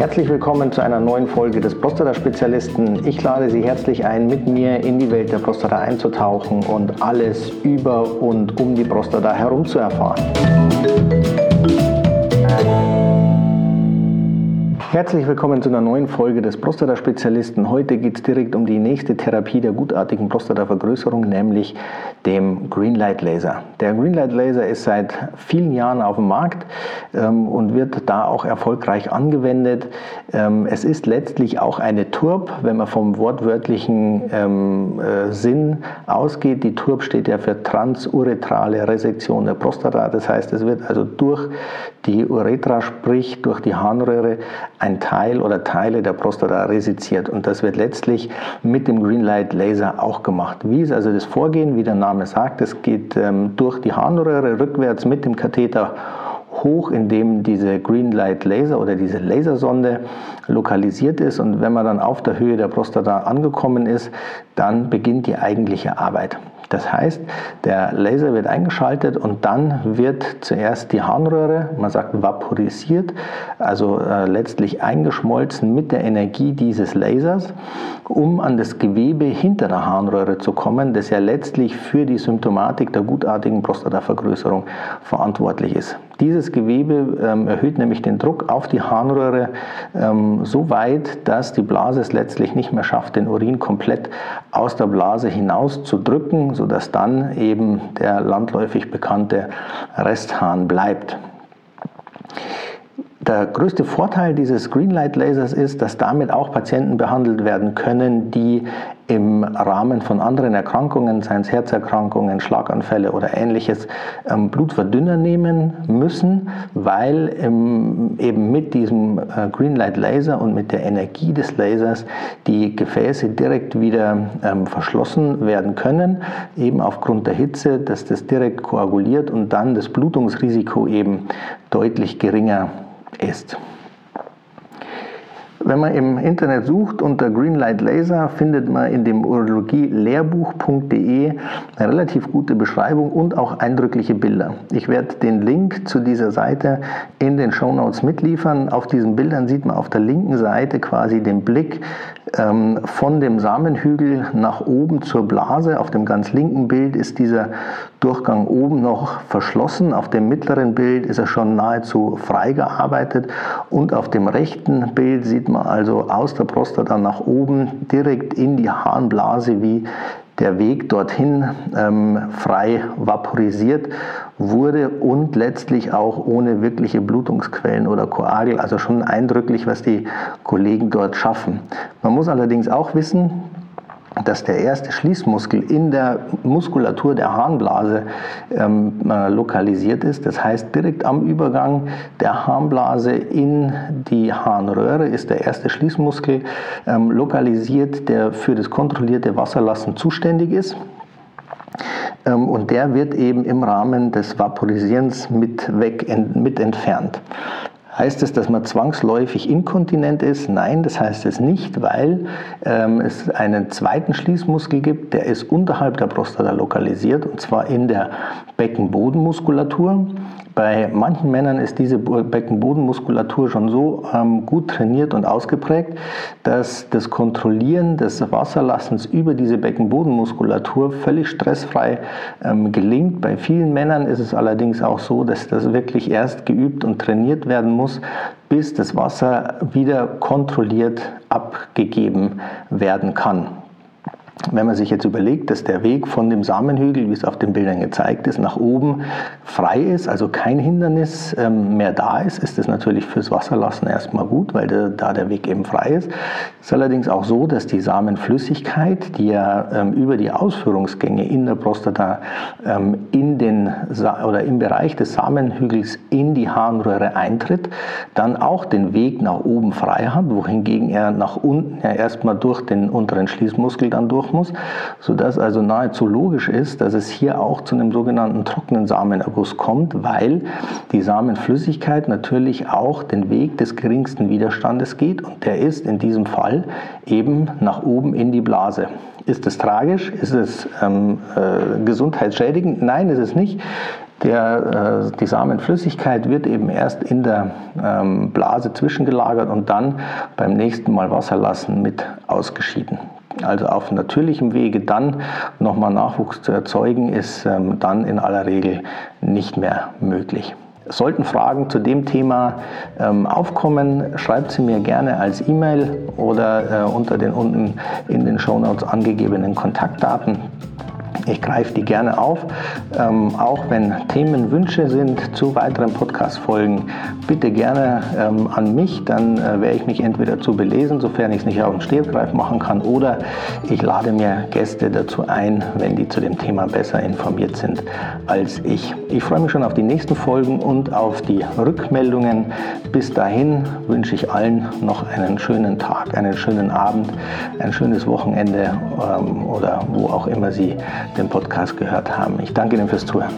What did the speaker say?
Herzlich willkommen zu einer neuen Folge des Prostata-Spezialisten. Ich lade Sie herzlich ein, mit mir in die Welt der Prostata einzutauchen und alles über und um die Prostata herum zu erfahren. Herzlich willkommen zu einer neuen Folge des Prostata-Spezialisten. Heute geht es direkt um die nächste Therapie der gutartigen Prostatavergrößerung, nämlich dem Greenlight Laser. Der Greenlight Laser ist seit vielen Jahren auf dem Markt ähm, und wird da auch erfolgreich angewendet. Ähm, es ist letztlich auch eine TURB, wenn man vom wortwörtlichen ähm, äh, Sinn ausgeht. Die TURB steht ja für transuretrale Resektion der Prostata. Das heißt, es wird also durch die Uretra, sprich durch die Harnröhre, ein Teil oder Teile der Prostata resiziert. Und das wird letztlich mit dem Greenlight Laser auch gemacht. Wie ist also das Vorgehen? Wie der Name sagt, es geht ähm, durch die Harnröhre rückwärts mit dem Katheter hoch, in dem diese Greenlight Laser oder diese Lasersonde lokalisiert ist. Und wenn man dann auf der Höhe der Prostata angekommen ist, dann beginnt die eigentliche Arbeit. Das heißt, der Laser wird eingeschaltet und dann wird zuerst die Harnröhre, man sagt vaporisiert, also äh, letztlich eingeschmolzen mit der Energie dieses Lasers, um an das Gewebe hinter der Harnröhre zu kommen, das ja letztlich für die Symptomatik der gutartigen Prostatavergrößerung verantwortlich ist. Dieses Gewebe ähm, erhöht nämlich den Druck auf die Harnröhre ähm, so weit, dass die Blase es letztlich nicht mehr schafft, den Urin komplett aus der Blase hinaus zu drücken, sodass dann eben der landläufig bekannte Resthahn bleibt. Der größte Vorteil dieses Greenlight Lasers ist, dass damit auch Patienten behandelt werden können, die im Rahmen von anderen Erkrankungen, seien es Herzerkrankungen, Schlaganfälle oder ähnliches, ähm, Blutverdünner nehmen müssen, weil eben mit diesem äh, Greenlight Laser und mit der Energie des Lasers die Gefäße direkt wieder ähm, verschlossen werden können, eben aufgrund der Hitze, dass das direkt koaguliert und dann das Blutungsrisiko eben deutlich geringer ist. Wenn man im Internet sucht unter Greenlight Laser, findet man in dem urologie-lehrbuch.de eine relativ gute Beschreibung und auch eindrückliche Bilder. Ich werde den Link zu dieser Seite in den Show Notes mitliefern. Auf diesen Bildern sieht man auf der linken Seite quasi den Blick ähm, von dem Samenhügel nach oben zur Blase. Auf dem ganz linken Bild ist dieser Durchgang oben noch verschlossen. Auf dem mittleren Bild ist er schon nahezu frei gearbeitet. Und auf dem rechten Bild sieht man also aus der Prostata nach oben direkt in die Harnblase, wie der Weg dorthin ähm, frei vaporisiert wurde und letztlich auch ohne wirkliche Blutungsquellen oder Koagel. Also schon eindrücklich, was die Kollegen dort schaffen. Man muss allerdings auch wissen, dass der erste Schließmuskel in der Muskulatur der Harnblase ähm, äh, lokalisiert ist. Das heißt, direkt am Übergang der Harnblase in die Harnröhre ist der erste Schließmuskel ähm, lokalisiert, der für das kontrollierte Wasserlassen zuständig ist. Ähm, und der wird eben im Rahmen des Vaporisierens mit, weg, mit entfernt. Heißt es, dass man zwangsläufig inkontinent ist? Nein, das heißt es nicht, weil ähm, es einen zweiten Schließmuskel gibt, der ist unterhalb der Prostata lokalisiert, und zwar in der Beckenbodenmuskulatur. Bei manchen Männern ist diese Beckenbodenmuskulatur schon so ähm, gut trainiert und ausgeprägt, dass das Kontrollieren des Wasserlassens über diese Beckenbodenmuskulatur völlig stressfrei ähm, gelingt. Bei vielen Männern ist es allerdings auch so, dass das wirklich erst geübt und trainiert werden muss, bis das Wasser wieder kontrolliert abgegeben werden kann. Wenn man sich jetzt überlegt, dass der Weg von dem Samenhügel, wie es auf den Bildern gezeigt ist, nach oben frei ist, also kein Hindernis ähm, mehr da ist, ist das natürlich fürs Wasserlassen erstmal gut, weil da der Weg eben frei ist. Es ist allerdings auch so, dass die Samenflüssigkeit, die ja ähm, über die Ausführungsgänge in der Prostata ähm, in den oder im Bereich des Samenhügels in die Harnröhre eintritt, dann auch den Weg nach oben frei hat, wohingegen er nach unten ja erstmal durch den unteren Schließmuskel dann durch muss, sodass also nahezu logisch ist, dass es hier auch zu einem sogenannten trockenen Samenerguss kommt, weil die Samenflüssigkeit natürlich auch den Weg des geringsten Widerstandes geht und der ist in diesem Fall eben nach oben in die Blase. Ist es tragisch? Ist es ähm, äh, gesundheitsschädigend? Nein, ist es nicht. Der, äh, die Samenflüssigkeit wird eben erst in der ähm, Blase zwischengelagert und dann beim nächsten Mal Wasser lassen mit ausgeschieden. Also auf natürlichem Wege dann nochmal Nachwuchs zu erzeugen, ist ähm, dann in aller Regel nicht mehr möglich. Sollten Fragen zu dem Thema ähm, aufkommen, schreibt sie mir gerne als E-Mail oder äh, unter den unten in den Shownotes angegebenen Kontaktdaten. Ich greife die gerne auf. Ähm, auch wenn Themenwünsche sind zu weiteren Podcast-Folgen, bitte gerne ähm, an mich. Dann äh, werde ich mich entweder zu belesen, sofern ich es nicht auf den Stehgreif machen kann, oder ich lade mir Gäste dazu ein, wenn die zu dem Thema besser informiert sind als ich. Ich freue mich schon auf die nächsten Folgen und auf die Rückmeldungen. Bis dahin wünsche ich allen noch einen schönen Tag, einen schönen Abend, ein schönes Wochenende ähm, oder wo auch immer Sie den Podcast gehört haben. Ich danke Ihnen fürs Zuhören.